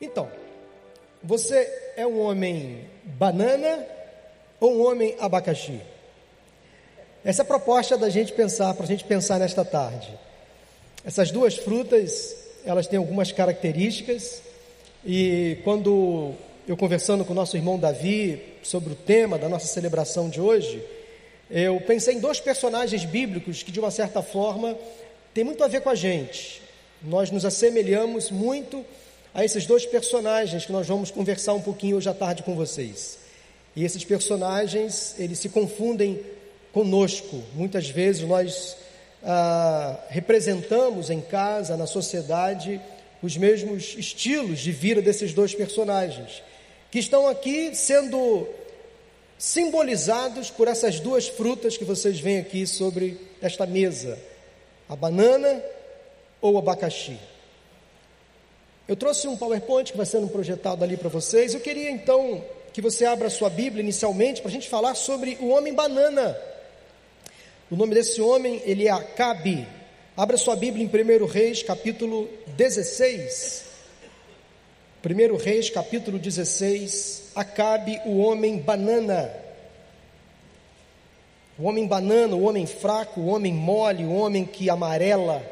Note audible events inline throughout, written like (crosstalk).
Então, você é um homem banana ou um homem abacaxi? Essa é a proposta da gente pensar, para a gente pensar nesta tarde. Essas duas frutas, elas têm algumas características e quando eu conversando com o nosso irmão Davi sobre o tema da nossa celebração de hoje, eu pensei em dois personagens bíblicos que de uma certa forma têm muito a ver com a gente. Nós nos assemelhamos muito a esses dois personagens que nós vamos conversar um pouquinho hoje à tarde com vocês. E esses personagens, eles se confundem conosco. Muitas vezes nós ah, representamos em casa, na sociedade, os mesmos estilos de vida desses dois personagens, que estão aqui sendo simbolizados por essas duas frutas que vocês veem aqui sobre esta mesa: a banana ou o abacaxi. Eu trouxe um PowerPoint que vai sendo projetado ali para vocês. Eu queria então que você abra a sua Bíblia inicialmente para a gente falar sobre o homem banana. O nome desse homem, ele é Acabe. Abra sua Bíblia em 1 Reis, capítulo 16. 1 Reis, capítulo 16. Acabe, o homem banana. O homem banana, o homem fraco, o homem mole, o homem que amarela,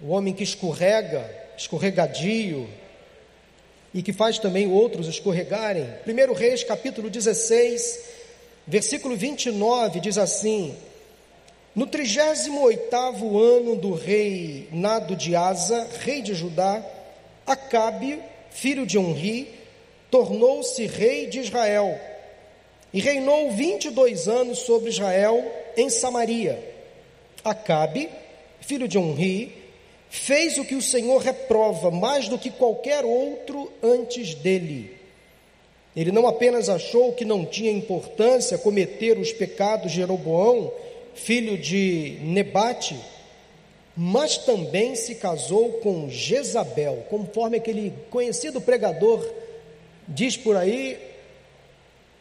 o homem que escorrega, escorregadio e que faz também outros escorregarem. 1 Reis, capítulo 16, versículo 29 diz assim: No 38 ano do rei Nado de Asa, rei de Judá, Acabe, filho de Onri, tornou-se rei de Israel e reinou 22 anos sobre Israel em Samaria. Acabe, filho de Onri, fez o que o Senhor reprova mais do que qualquer outro antes dele. Ele não apenas achou que não tinha importância cometer os pecados de Jeroboão, filho de Nebate, mas também se casou com Jezabel, conforme aquele conhecido pregador diz por aí: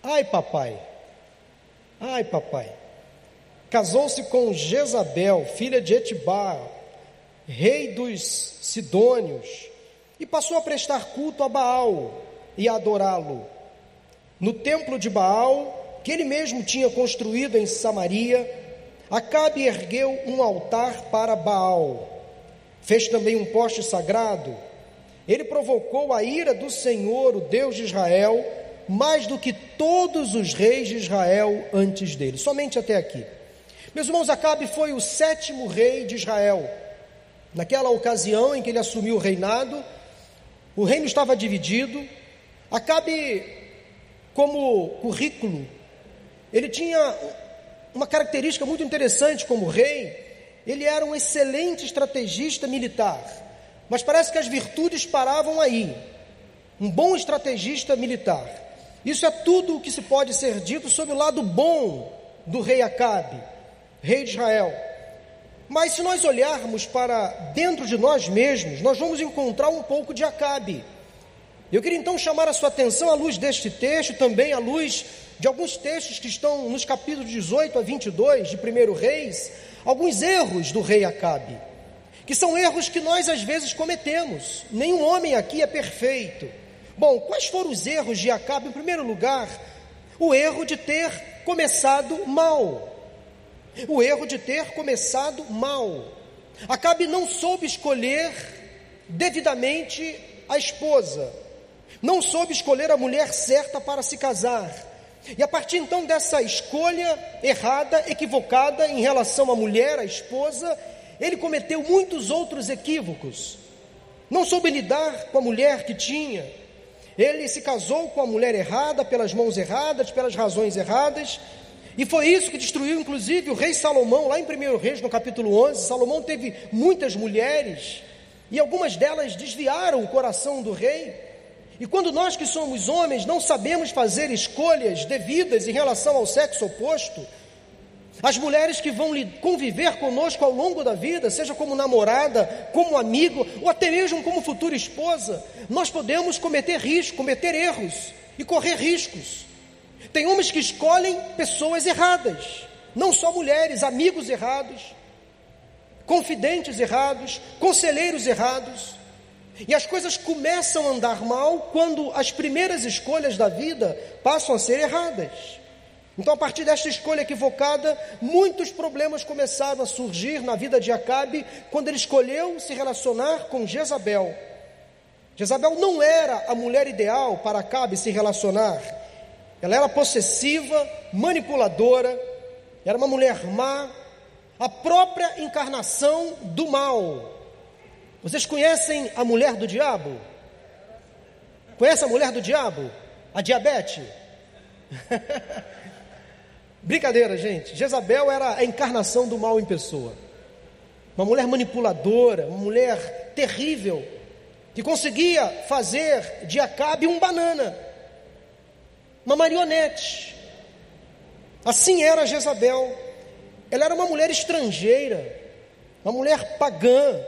ai papai, ai papai. Casou-se com Jezabel, filha de Etibar, rei dos Sidônios, e passou a prestar culto a Baal e a adorá-lo. No templo de Baal, que ele mesmo tinha construído em Samaria, Acabe ergueu um altar para Baal. Fez também um poste sagrado. Ele provocou a ira do Senhor, o Deus de Israel, mais do que todos os reis de Israel antes dele. Somente até aqui. Meus irmãos, Acabe foi o sétimo rei de Israel. Naquela ocasião em que ele assumiu o reinado, o reino estava dividido. Acabe, como currículo, ele tinha uma característica muito interessante como rei. Ele era um excelente estrategista militar, mas parece que as virtudes paravam aí. Um bom estrategista militar. Isso é tudo o que se pode ser dito sobre o lado bom do rei Acabe, rei de Israel. Mas se nós olharmos para dentro de nós mesmos, nós vamos encontrar um pouco de Acabe. Eu queria então chamar a sua atenção à luz deste texto, também à luz de alguns textos que estão nos capítulos 18 a 22 de 1 Reis, alguns erros do rei Acabe, que são erros que nós às vezes cometemos. Nenhum homem aqui é perfeito. Bom, quais foram os erros de Acabe? Em primeiro lugar, o erro de ter começado mal o erro de ter começado mal. Acabe não soube escolher devidamente a esposa, não soube escolher a mulher certa para se casar. E a partir então dessa escolha errada, equivocada em relação à mulher, à esposa, ele cometeu muitos outros equívocos. Não soube lidar com a mulher que tinha. Ele se casou com a mulher errada, pelas mãos erradas, pelas razões erradas, e foi isso que destruiu, inclusive, o rei Salomão, lá em 1 Reis, no capítulo 11. Salomão teve muitas mulheres, e algumas delas desviaram o coração do rei. E quando nós que somos homens não sabemos fazer escolhas devidas em relação ao sexo oposto, as mulheres que vão conviver conosco ao longo da vida, seja como namorada, como amigo, ou até mesmo como futura esposa, nós podemos cometer riscos, cometer erros e correr riscos. Tem homens que escolhem pessoas erradas, não só mulheres, amigos errados, confidentes errados, conselheiros errados. E as coisas começam a andar mal quando as primeiras escolhas da vida passam a ser erradas. Então, a partir desta escolha equivocada, muitos problemas começaram a surgir na vida de Acabe quando ele escolheu se relacionar com Jezabel. Jezabel não era a mulher ideal para Acabe se relacionar. Ela era possessiva, manipuladora, era uma mulher má, a própria encarnação do mal. Vocês conhecem a mulher do diabo? Conhece a mulher do diabo? A diabetes? (laughs) Brincadeira, gente. Jezabel era a encarnação do mal em pessoa. Uma mulher manipuladora, uma mulher terrível, que conseguia fazer de Acabe um banana, uma marionete. Assim era Jezabel. Ela era uma mulher estrangeira, uma mulher pagã,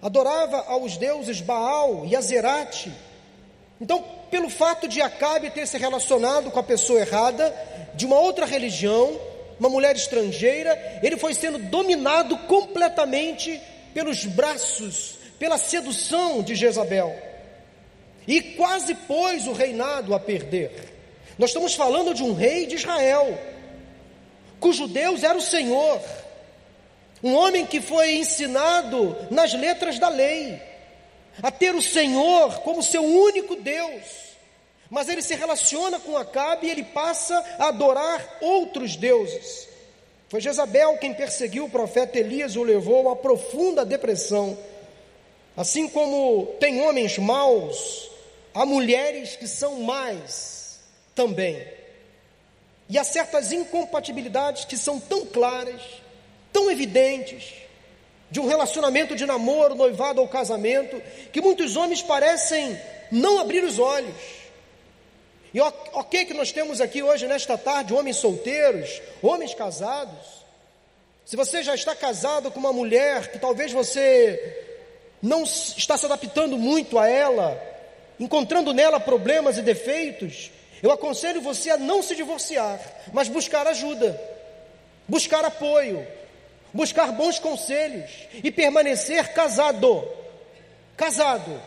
adorava aos deuses Baal e Azerate. Então, pelo fato de Acabe ter se relacionado com a pessoa errada, de uma outra religião, uma mulher estrangeira, ele foi sendo dominado completamente pelos braços, pela sedução de Jezabel. E quase pôs o reinado a perder. Nós estamos falando de um rei de Israel, cujo Deus era o Senhor, um homem que foi ensinado nas letras da lei, a ter o Senhor como seu único Deus. Mas ele se relaciona com Acabe e ele passa a adorar outros deuses. Foi Jezabel quem perseguiu o profeta Elias e o levou a profunda depressão. Assim como tem homens maus, há mulheres que são mais também. E há certas incompatibilidades que são tão claras, tão evidentes, de um relacionamento de namoro, noivado ou casamento, que muitos homens parecem não abrir os olhos. E ok que nós temos aqui hoje, nesta tarde, homens solteiros, homens casados. Se você já está casado com uma mulher que talvez você não está se adaptando muito a ela, encontrando nela problemas e defeitos, eu aconselho você a não se divorciar, mas buscar ajuda, buscar apoio, buscar bons conselhos e permanecer casado. Casado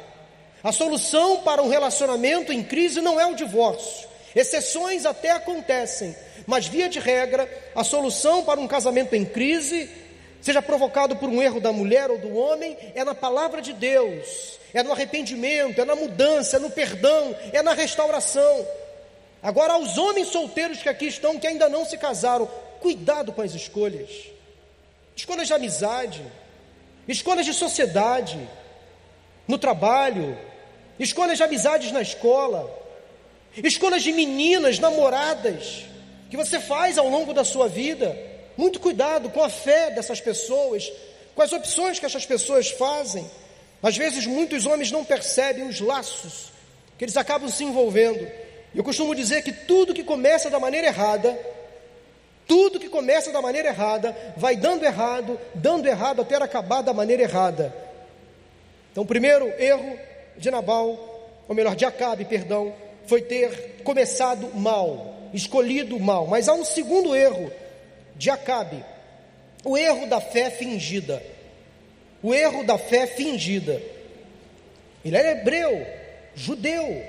a solução para um relacionamento em crise não é o divórcio. Exceções até acontecem, mas via de regra, a solução para um casamento em crise, seja provocado por um erro da mulher ou do homem, é na palavra de Deus, é no arrependimento, é na mudança, é no perdão, é na restauração. Agora, aos homens solteiros que aqui estão, que ainda não se casaram, cuidado com as escolhas. Escolhas de amizade, escolhas de sociedade, no trabalho, escolhas de amizades na escola, escolhas de meninas, namoradas, que você faz ao longo da sua vida. Muito cuidado com a fé dessas pessoas, com as opções que essas pessoas fazem. Às vezes, muitos homens não percebem os laços que eles acabam se envolvendo. Eu costumo dizer que tudo que começa da maneira errada, tudo que começa da maneira errada, vai dando errado, dando errado até acabar da maneira errada. Então, o primeiro erro de Nabal, ou melhor, de Acabe, perdão, foi ter começado mal, escolhido mal. Mas há um segundo erro de Acabe, o erro da fé fingida. O erro da fé fingida. Ele era hebreu, judeu,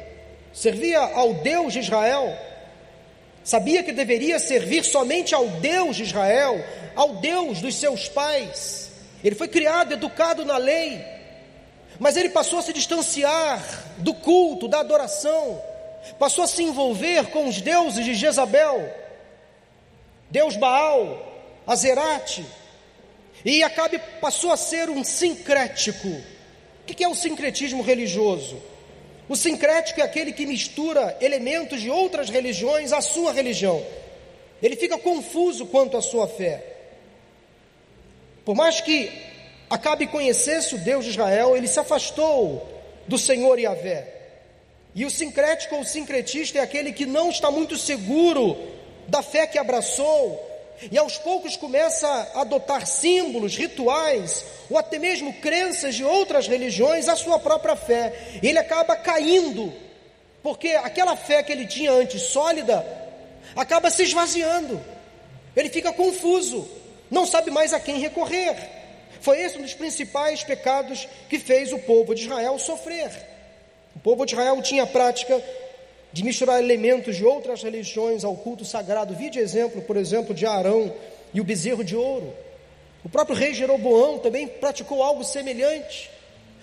servia ao Deus de Israel, sabia que deveria servir somente ao Deus de Israel, ao Deus dos seus pais. Ele foi criado, educado na lei, mas ele passou a se distanciar do culto, da adoração, passou a se envolver com os deuses de Jezabel, Deus Baal, Azerate, e Acabe passou a ser um sincrético. O que é o sincretismo religioso? O sincrético é aquele que mistura elementos de outras religiões à sua religião. Ele fica confuso quanto à sua fé. Por mais que Acabe conhecesse o Deus de Israel, ele se afastou do Senhor Yahvé. E o sincrético ou sincretista é aquele que não está muito seguro da fé que abraçou, e aos poucos começa a adotar símbolos, rituais, ou até mesmo crenças de outras religiões, a sua própria fé. E ele acaba caindo, porque aquela fé que ele tinha antes sólida, acaba se esvaziando. Ele fica confuso, não sabe mais a quem recorrer Foi esse um dos principais pecados que fez o povo de Israel sofrer. O povo de Israel tinha a prática de misturar elementos de outras religiões ao culto sagrado. Vi de exemplo, por exemplo, de Arão e o bezerro de ouro. O próprio rei Jeroboão também praticou algo semelhante.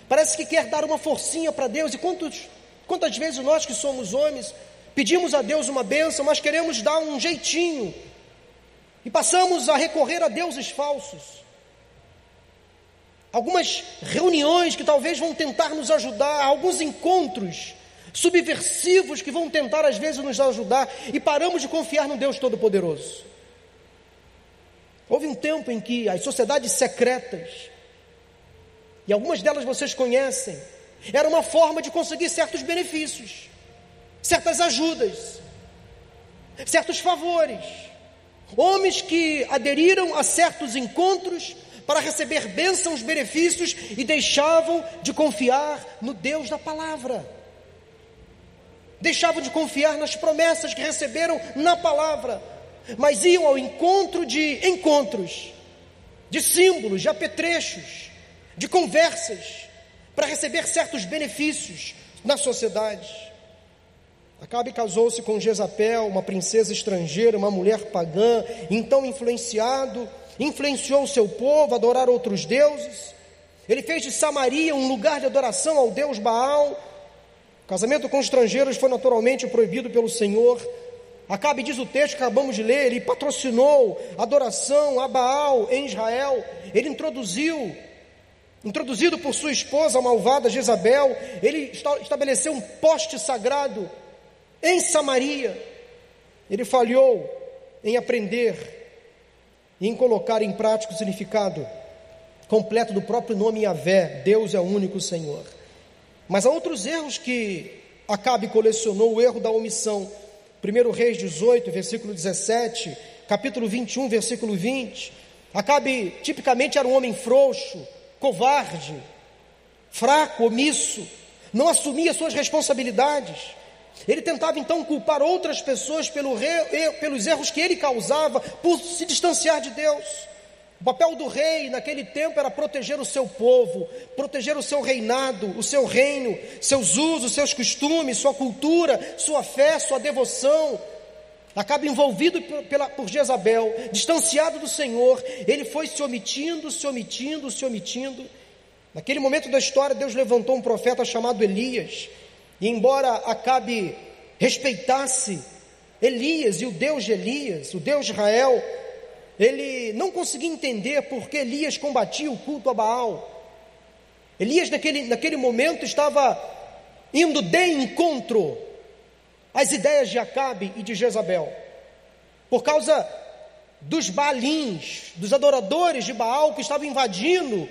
Parece que quer dar uma forcinha para Deus. E quantos, quantas vezes nós que somos homens pedimos a Deus uma bênção, mas queremos dar um jeitinho e passamos a recorrer a deuses falsos. Algumas reuniões que talvez vão tentar nos ajudar, alguns encontros subversivos que vão tentar às vezes nos ajudar e paramos de confiar no Deus Todo-Poderoso. Houve um tempo em que as sociedades secretas, e algumas delas vocês conhecem, era uma forma de conseguir certos benefícios, certas ajudas, certos favores. Homens que aderiram a certos encontros para receber bênçãos, benefícios e deixavam de confiar no Deus da palavra. Deixavam de confiar nas promessas que receberam na palavra mas iam ao encontro de encontros, de símbolos, de apetrechos, de conversas, para receber certos benefícios na sociedade. Acabe casou-se com Jezabel, uma princesa estrangeira, uma mulher pagã, então influenciado, influenciou o seu povo a adorar outros deuses. Ele fez de Samaria um lugar de adoração ao deus Baal. Casamento com estrangeiros foi naturalmente proibido pelo Senhor, Acabe diz o texto que acabamos de ler, ele patrocinou adoração a Baal em Israel, ele introduziu, introduzido por sua esposa a malvada Jezabel, ele estabeleceu um poste sagrado em Samaria. Ele falhou em aprender e em colocar em prática o significado completo do próprio nome Yahvé, Deus é o único Senhor. Mas há outros erros que Acabe colecionou, o erro da omissão. 1 Reis 18, versículo 17, capítulo 21, versículo 20. Acabe, tipicamente, era um homem frouxo, covarde, fraco, omisso, não assumia suas responsabilidades. Ele tentava então culpar outras pessoas pelo re, pelos erros que ele causava por se distanciar de Deus. O papel do rei naquele tempo era proteger o seu povo, proteger o seu reinado, o seu reino, seus usos, seus costumes, sua cultura, sua fé, sua devoção. Acaba envolvido por Jezabel, distanciado do Senhor, ele foi se omitindo, se omitindo, se omitindo. Naquele momento da história, Deus levantou um profeta chamado Elias, e embora Acabe respeitasse Elias e o Deus de Elias, o Deus de Israel, ele não conseguia entender por que Elias combatia o culto a Baal. Elias, naquele, naquele momento, estava indo de encontro às ideias de Acabe e de Jezabel, por causa dos Baalins, dos adoradores de Baal que estavam invadindo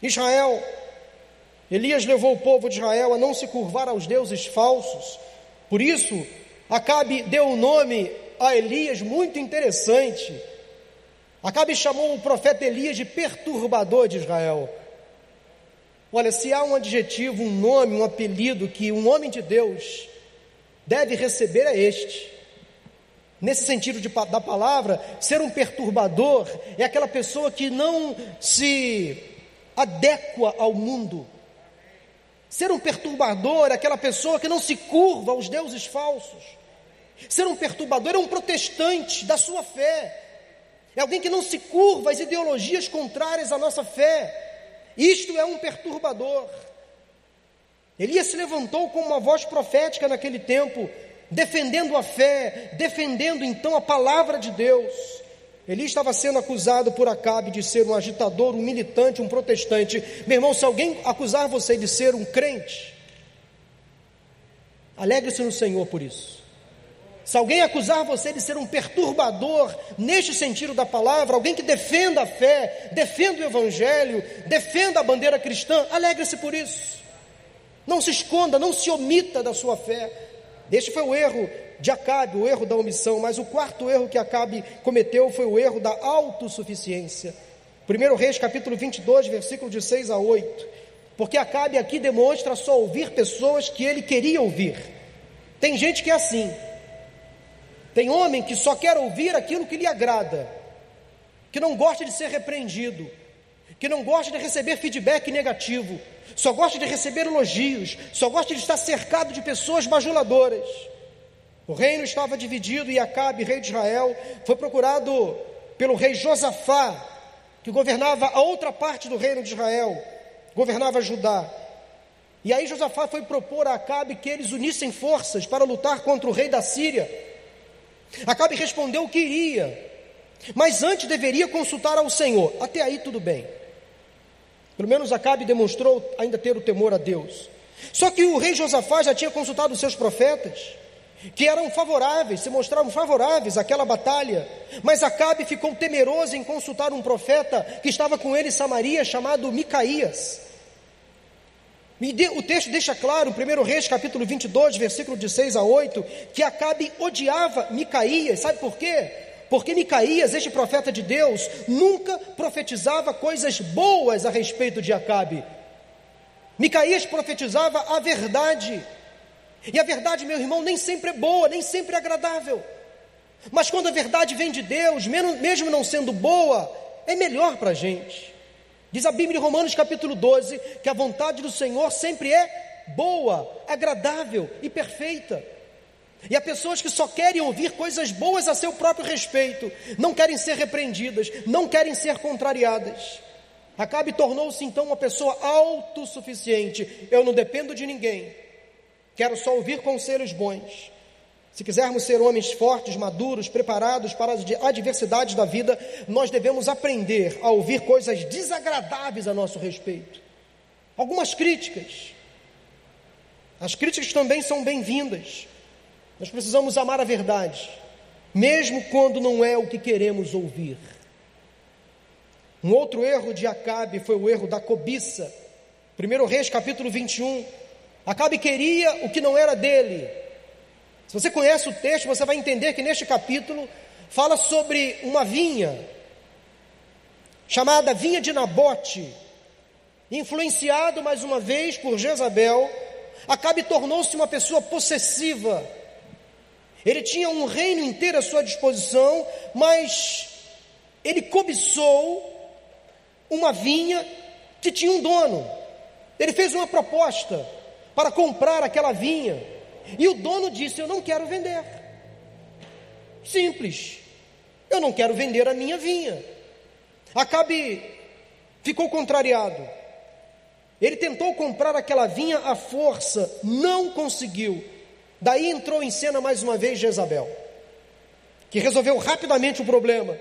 Israel. Elias levou o povo de Israel a não se curvar aos deuses falsos. Por isso, Acabe deu um nome a Elias muito interessante Acabe chamou o profeta Elias de perturbador de Israel. Olha, se há um adjetivo, um nome, um apelido que um homem de Deus deve receber é este. Nesse sentido de, da palavra, ser um perturbador é aquela pessoa que não se adequa ao mundo. Ser um perturbador é aquela pessoa que não se curva aos deuses falsos. Ser um perturbador é um protestante da sua fé, é alguém que não se curva às ideologias contrárias à nossa fé. Isto é um perturbador. Elias se levantou com uma voz profética naquele tempo, defendendo a fé, defendendo então a palavra de Deus. Elias estava sendo acusado por Acabe de ser um agitador, um militante, um protestante. Meu irmão, se alguém acusar você de ser um crente, alegre-se no Senhor por isso. Se alguém acusar você de ser um perturbador, neste sentido da palavra, alguém que defenda a fé, defenda o evangelho, defenda a bandeira cristã, alegre-se por isso. Não se esconda, não se omita da sua fé. Este foi o erro de Acabe, o erro da omissão, mas o quarto erro que Acabe cometeu foi o erro da autossuficiência. 1 Reis capítulo 22, versículo de 6 a 8. Porque Acabe aqui demonstra só ouvir pessoas que ele queria ouvir. Tem gente que é assim, tem homem que só quer ouvir aquilo que lhe agrada, que não gosta de ser repreendido. que não gosta de receber feedback negativo, só gosta de receber elogios, só gosta de estar cercado de pessoas bajuladoras. O reino estava dividido e Acabe, rei de Israel, foi procurado pelo rei Josafá, que governava a outra parte do reino de Israel, governava Judá. E aí Josafá foi propor a Acabe que eles unissem forças para lutar contra o rei da Síria. Acabe respondeu que iria, mas antes deveria consultar ao Senhor. Até aí tudo bem. Pelo menos Acabe demonstrou ainda ter o temor a Deus. Só que o rei Josafá já tinha consultado os seus profetas, que eram favoráveis, se mostravam favoráveis àquela batalha. Mas Acabe ficou temeroso em consultar um profeta que estava com ele em Samaria, chamado Micaías. O texto deixa claro, 1 Reis capítulo 22, versículo de 6 a 8, que Acabe odiava Micaías, sabe por quê? Porque Micaías, este profeta de Deus, nunca profetizava coisas boas a respeito de Acabe. Micaías profetizava a verdade. E a verdade, meu irmão, nem sempre é boa, nem sempre é agradável. Mas quando a verdade vem de Deus, mesmo não sendo boa, é melhor para a gente. Diz a Bíblia em Romanos capítulo 12 que a vontade do Senhor sempre é boa, agradável e perfeita. E há pessoas que só querem ouvir coisas boas a seu próprio respeito, não querem ser repreendidas, não querem ser contrariadas. Acabe tornou-se então uma pessoa autossuficiente. Eu não dependo de ninguém, quero só ouvir conselhos bons. Se quisermos ser homens fortes, maduros, preparados para as adversidades da vida, nós devemos aprender a ouvir coisas desagradáveis a nosso respeito. Algumas críticas. As críticas também são bem-vindas. Nós precisamos amar a verdade, mesmo quando não é o que queremos ouvir. Um outro erro de Acabe foi o erro da cobiça. 1 Reis capítulo 21. Acabe queria o que não era dele. Se você conhece o texto, você vai entender que neste capítulo fala sobre uma vinha, chamada vinha de Nabote, influenciado mais uma vez por Jezabel, Acabe tornou-se uma pessoa possessiva, ele tinha um reino inteiro à sua disposição, mas ele cobiçou uma vinha que tinha um dono. Ele fez uma proposta para comprar aquela vinha. E o dono disse: Eu não quero vender. Simples. Eu não quero vender a minha vinha. Acabe ficou contrariado. Ele tentou comprar aquela vinha à força, não conseguiu. Daí entrou em cena mais uma vez Jezabel, que resolveu rapidamente o problema.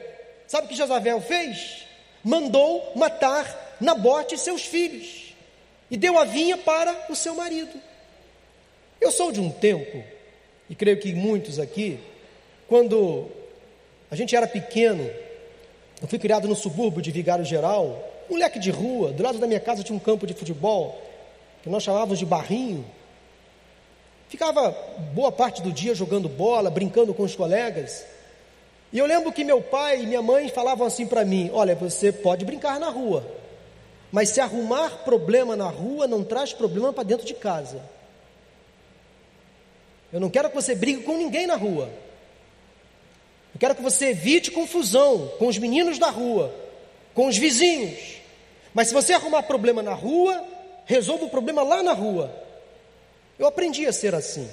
Sabe o que Jezabel fez? Mandou matar Nabote e seus filhos e deu a vinha para o seu marido. Eu sou de um tempo, e creio que muitos aqui, quando a gente era pequeno, eu fui criado no subúrbio de Vigário Geral, moleque de rua, do lado da minha casa tinha um campo de futebol, que nós chamávamos de barrinho. Ficava boa parte do dia jogando bola, brincando com os colegas. E eu lembro que meu pai e minha mãe falavam assim para mim: Olha, você pode brincar na rua, mas se arrumar problema na rua, não traz problema para dentro de casa. Eu não quero que você brigue com ninguém na rua. Eu quero que você evite confusão com os meninos da rua, com os vizinhos. Mas se você arrumar problema na rua, resolva o problema lá na rua. Eu aprendi a ser assim.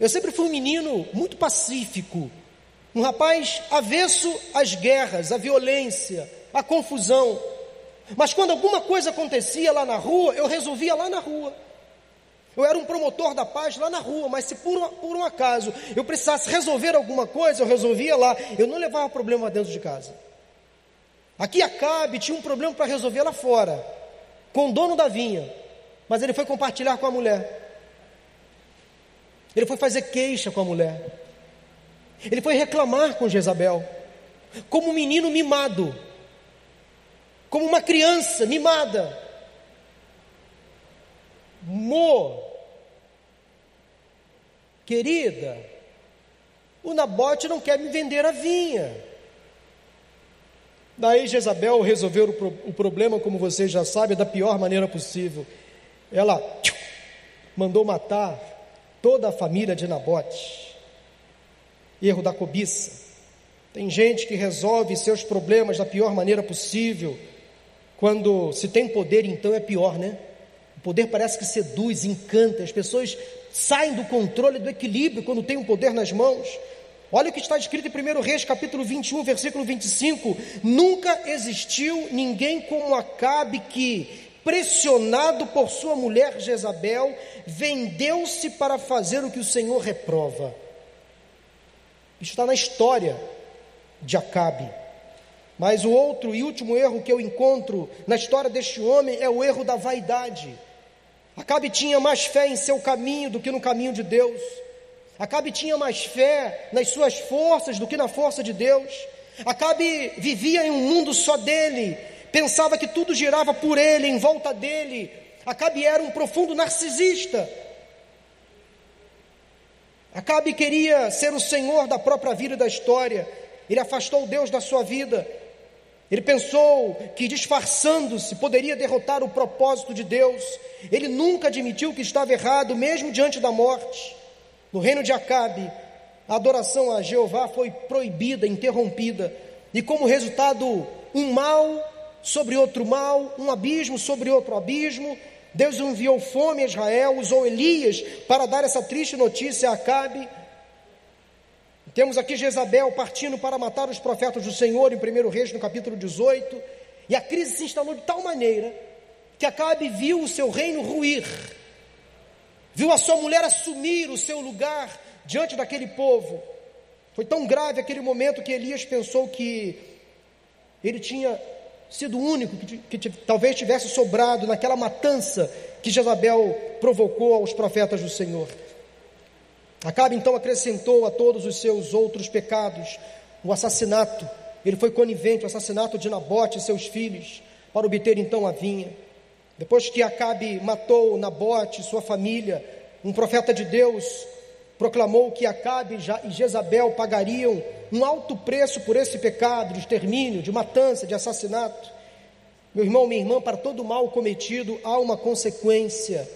Eu sempre fui um menino muito pacífico, um rapaz avesso às guerras, à violência, à confusão. Mas quando alguma coisa acontecia lá na rua, eu resolvia lá na rua. Eu era um promotor da paz lá na rua, mas se por, por um acaso eu precisasse resolver alguma coisa, eu resolvia lá. Eu não levava problema dentro de casa. Aqui Acabe tinha um problema para resolver lá fora, com o dono da vinha, mas ele foi compartilhar com a mulher. Ele foi fazer queixa com a mulher. Ele foi reclamar com Jezabel. Como um menino mimado. Como uma criança mimada. Mo. Querida, o Nabote não quer me vender a vinha. Daí Jezabel resolveu o, pro, o problema, como você já sabe, da pior maneira possível. Ela mandou matar toda a família de Nabote. Erro da cobiça. Tem gente que resolve seus problemas da pior maneira possível, Quando se tem poder, então é pior, né? O poder parece que seduz, encanta, as pessoas saem do controle, do equilíbrio quando tem o poder nas mãos. Olha o que está escrito em 1 Reis, capítulo 21, versículo 25: Nunca existiu ninguém como Acabe que, pressionado por sua mulher Jezabel, vendeu-se para fazer o que o Senhor reprova. Isso está na história de Acabe. Mas o outro e último erro que eu encontro na história deste homem é o erro da vaidade. Acabe tinha mais fé em seu caminho do que no caminho de Deus. Acabe tinha mais fé nas suas forças do que na força de Deus. Acabe vivia em um mundo só dele, pensava que tudo girava por ele, em volta dele. Acabe era um profundo narcisista. Acabe queria ser o senhor da própria vida e da história. Ele afastou Deus da sua vida. Ele pensou que disfarçando-se poderia derrotar o propósito de Deus. Ele nunca admitiu que estava errado, mesmo diante da morte. No reino de Acabe, a adoração a Jeová foi proibida, interrompida, e como resultado, um mal sobre outro mal, um abismo sobre outro abismo. Deus enviou fome a Israel, usou Elias para dar essa triste notícia a Acabe. Temos aqui Jezabel partindo para matar os profetas do Senhor em 1 Reis, no capítulo 18. E a crise se instalou de tal maneira que Acabe viu o seu reino ruir, viu a sua mulher assumir o seu lugar diante daquele povo. Foi tão grave aquele momento que Elias pensou que ele tinha sido o único que, que talvez tivesse sobrado naquela matança que Jezabel provocou aos profetas do Senhor. Acabe então acrescentou a todos os seus outros pecados o assassinato. Ele foi conivente, o assassinato de Nabote e seus filhos, para obter então a vinha. Depois que Acabe matou Nabote e sua família, um profeta de Deus proclamou que Acabe e Jezabel pagariam um alto preço por esse pecado de extermínio, de matança, de assassinato. Meu irmão, minha irmã, para todo mal cometido há uma consequência.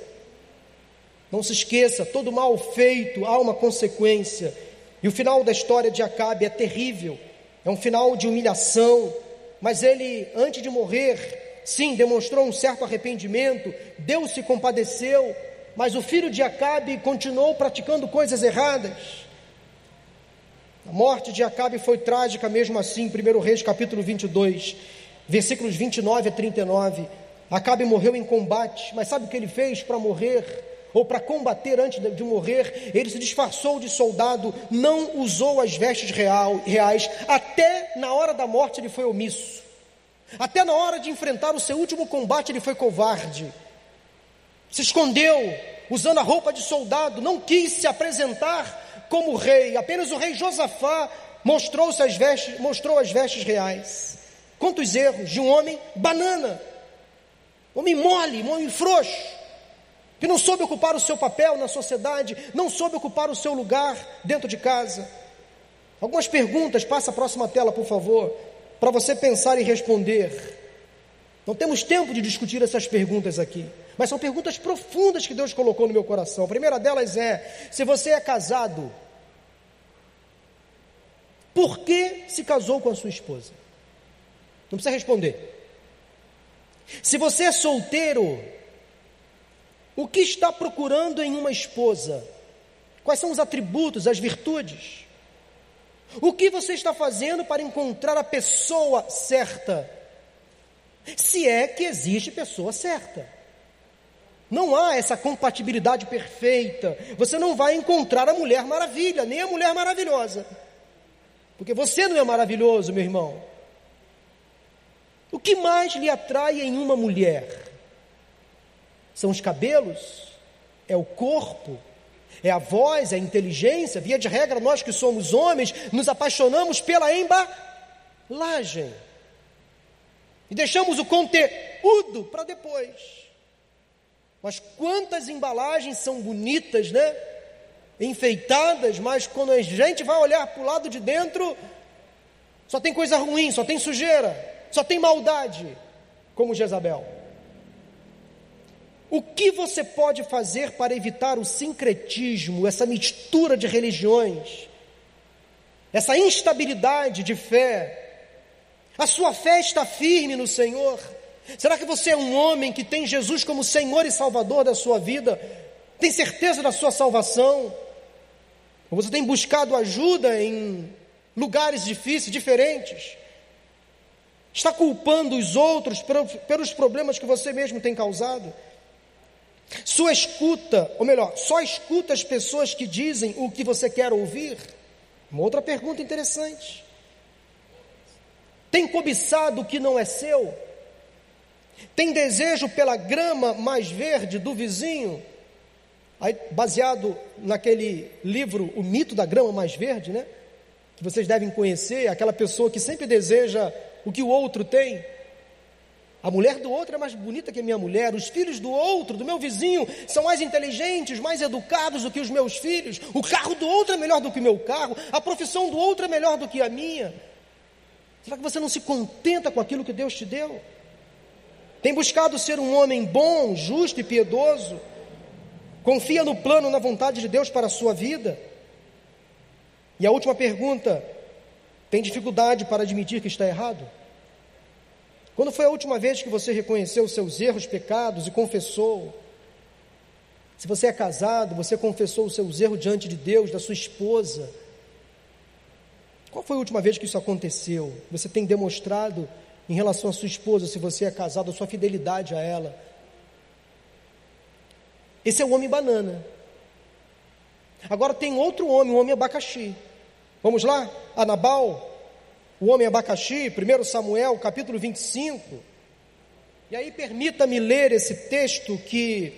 Não se esqueça, todo mal feito há uma consequência. E o final da história de Acabe é terrível. É um final de humilhação, mas ele, antes de morrer, sim, demonstrou um certo arrependimento, Deus se compadeceu, mas o filho de Acabe continuou praticando coisas erradas. A morte de Acabe foi trágica mesmo assim, 1 Reis capítulo 22, versículos 29 a 39. Acabe morreu em combate, mas sabe o que ele fez para morrer? Ou para combater antes de morrer, ele se disfarçou de soldado, não usou as vestes real, reais, até na hora da morte ele foi omisso. Até na hora de enfrentar o seu último combate ele foi covarde se escondeu usando a roupa de soldado, não quis se apresentar como rei. Apenas o rei Josafá mostrou as vestes, mostrou as vestes reais. Quantos erros de um homem banana, homem mole, homem frouxo, que não soube ocupar o seu papel na sociedade, não soube ocupar o seu lugar dentro de casa. Algumas perguntas, passa a próxima tela, por favor, para você pensar e responder. Não temos tempo de discutir essas perguntas aqui, mas são perguntas profundas que Deus colocou no meu coração. A primeira delas é: se você é casado, por que se casou com a sua esposa? Não precisa responder. Se você é solteiro, o que está procurando em uma esposa? Quais são os atributos, as virtudes? O que você está fazendo para encontrar a pessoa certa? se é que existe pessoa certa. Não há essa compatibilidade perfeita. Você não vai encontrar a mulher maravilha, nem a mulher maravilhosa. Porque você não é maravilhoso, meu irmão. O que mais lhe atrai em uma mulher? São os cabelos? É o corpo? É a voz? É a inteligência? Via de regra, nós que somos homens, nos apaixonamos pela embalagem. E deixamos o conteúdo para depois. Mas quantas embalagens são bonitas, né? Enfeitadas, mas quando a gente vai olhar para o lado de dentro, só tem coisa ruim, só tem sujeira, só tem maldade, como Jezabel. O que você pode fazer para evitar o sincretismo, essa mistura de religiões, essa instabilidade de fé, a sua fé está firme no Senhor. Será que você é um homem que tem Jesus como Senhor e Salvador da sua vida? Tem certeza da sua salvação? Ou você tem buscado ajuda em lugares difíceis, diferentes? Está culpando os outros pelos problemas que você mesmo tem causado? Sua escuta, ou melhor, só escuta as pessoas que dizem o que você quer ouvir? Uma outra pergunta interessante. Tem cobiçado o que não é seu? Tem desejo pela grama mais verde do vizinho? Aí, baseado naquele livro, O Mito da Grama Mais Verde, né? Que vocês devem conhecer, aquela pessoa que sempre deseja o que o outro tem. A mulher do outro é mais bonita que a minha mulher, os filhos do outro, do meu vizinho, são mais inteligentes, mais educados do que os meus filhos, o carro do outro é melhor do que o meu carro, a profissão do outro é melhor do que a minha. Será que você não se contenta com aquilo que Deus te deu? Tem buscado ser um homem bom, justo e piedoso? Confia no plano, na vontade de Deus para a sua vida? E a última pergunta: tem dificuldade para admitir que está errado? Quando foi a última vez que você reconheceu os seus erros, pecados e confessou? Se você é casado, você confessou os seus erros diante de Deus, da sua esposa. Qual foi a última vez que isso aconteceu? Você tem demonstrado em relação à sua esposa, se você é casado, a sua fidelidade a ela. Esse é o homem banana. Agora tem outro homem, o homem abacaxi. Vamos lá? Anabal, o homem abacaxi, 1 Samuel, capítulo 25. E aí permita-me ler esse texto que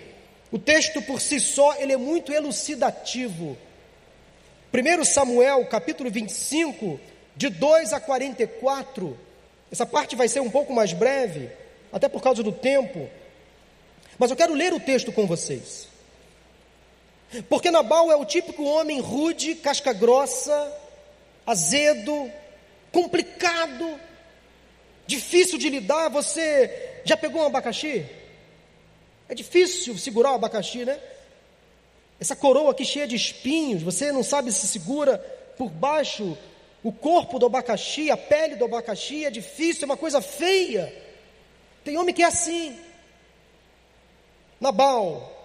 o texto por si só ele é muito elucidativo. 1 Samuel, capítulo 25, de 2 a 44. Essa parte vai ser um pouco mais breve, até por causa do tempo. Mas eu quero ler o texto com vocês. Porque Nabal é o típico homem rude, casca grossa, azedo, complicado, difícil de lidar. Você já pegou um abacaxi? É difícil segurar o abacaxi, né? Essa coroa aqui cheia de espinhos, você não sabe se segura por baixo o corpo do abacaxi, a pele do abacaxi, é difícil, é uma coisa feia. Tem homem que é assim. Nabal.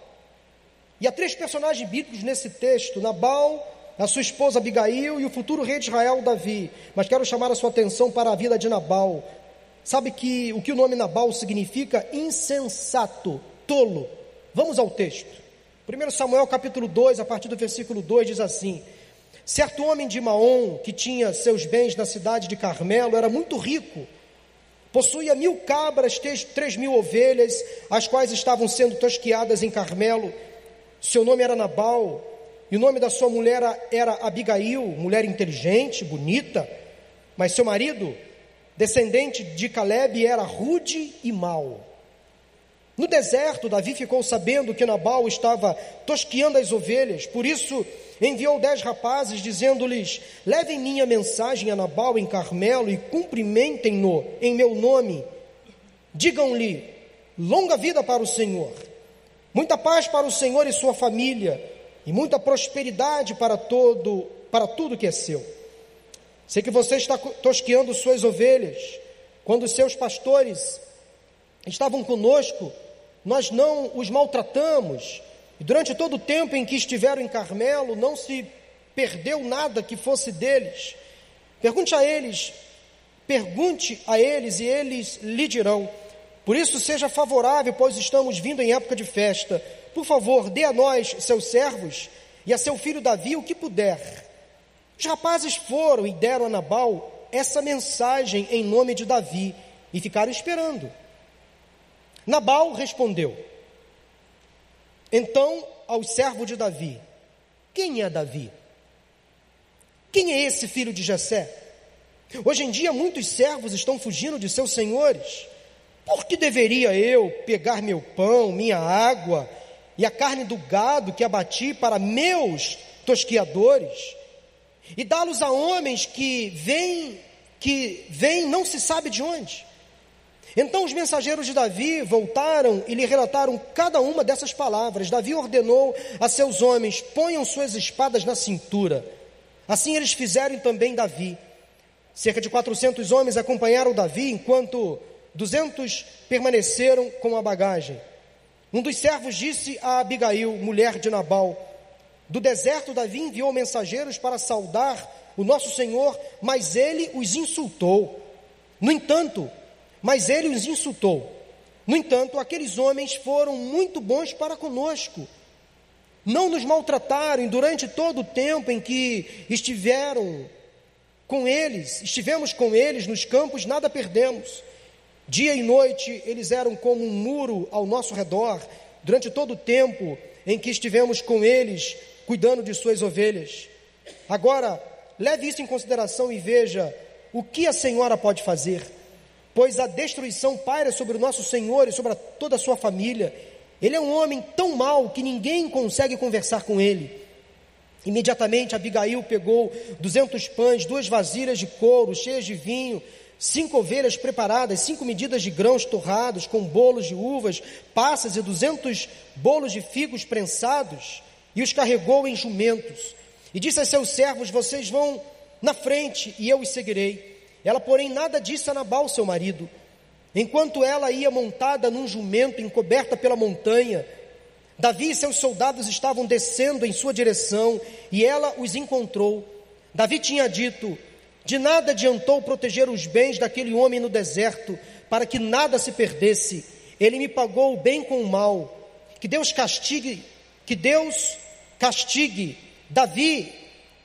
E há três personagens bíblicos nesse texto: Nabal, a sua esposa Abigail e o futuro rei de Israel, Davi. Mas quero chamar a sua atenção para a vida de Nabal. Sabe que o que o nome Nabal significa? Insensato, tolo. Vamos ao texto. 1 Samuel capítulo 2, a partir do versículo 2 diz assim: Certo homem de Maom, que tinha seus bens na cidade de Carmelo, era muito rico. Possuía mil cabras, três mil ovelhas, as quais estavam sendo tosquiadas em Carmelo. Seu nome era Nabal, e o nome da sua mulher era Abigail, mulher inteligente, bonita, mas seu marido, descendente de Caleb, era rude e mau. No deserto, Davi ficou sabendo que Nabal estava tosquiando as ovelhas, por isso enviou dez rapazes, dizendo-lhes: Levem minha mensagem a Nabal em Carmelo e cumprimentem-no em meu nome. Digam-lhe: Longa vida para o Senhor, muita paz para o Senhor e sua família e muita prosperidade para todo, para tudo que é seu. Sei que você está tosqueando suas ovelhas. Quando seus pastores estavam conosco, nós não os maltratamos. E durante todo o tempo em que estiveram em Carmelo, não se perdeu nada que fosse deles. Pergunte a eles, pergunte a eles e eles lhe dirão. Por isso, seja favorável, pois estamos vindo em época de festa. Por favor, dê a nós, seus servos, e a seu filho Davi o que puder. Os rapazes foram e deram a Nabal essa mensagem em nome de Davi e ficaram esperando. Nabal respondeu: Então ao servo de Davi: Quem é Davi? Quem é esse filho de Jessé? Hoje em dia muitos servos estão fugindo de seus senhores. Por que deveria eu pegar meu pão, minha água e a carne do gado que abati para meus tosquiadores e dá-los a homens que vêm que vêm não se sabe de onde? Então os mensageiros de Davi voltaram e lhe relataram cada uma dessas palavras. Davi ordenou a seus homens: ponham suas espadas na cintura. Assim eles fizeram também Davi. Cerca de 400 homens acompanharam Davi enquanto duzentos permaneceram com a bagagem. Um dos servos disse a Abigail, mulher de Nabal: Do deserto Davi enviou mensageiros para saudar o nosso Senhor, mas ele os insultou. No entanto, mas ele os insultou. No entanto, aqueles homens foram muito bons para conosco. Não nos maltrataram durante todo o tempo em que estiveram com eles, estivemos com eles nos campos, nada perdemos. Dia e noite eles eram como um muro ao nosso redor, durante todo o tempo em que estivemos com eles, cuidando de suas ovelhas. Agora, leve isso em consideração e veja o que a senhora pode fazer, pois a destruição paira sobre o nosso Senhor e sobre toda a sua família. Ele é um homem tão mau que ninguém consegue conversar com ele. Imediatamente Abigail pegou duzentos pães, duas vasilhas de couro cheias de vinho, cinco ovelhas preparadas, cinco medidas de grãos torrados, com bolos de uvas, passas e duzentos bolos de figos prensados, e os carregou em jumentos. E disse a seus servos: Vocês vão na frente, e eu os seguirei. Ela, porém, nada disse a Nabal, seu marido. Enquanto ela ia montada num jumento encoberta pela montanha, Davi e seus soldados estavam descendo em sua direção e ela os encontrou. Davi tinha dito: De nada adiantou proteger os bens daquele homem no deserto, para que nada se perdesse. Ele me pagou o bem com o mal. Que Deus castigue, que Deus castigue Davi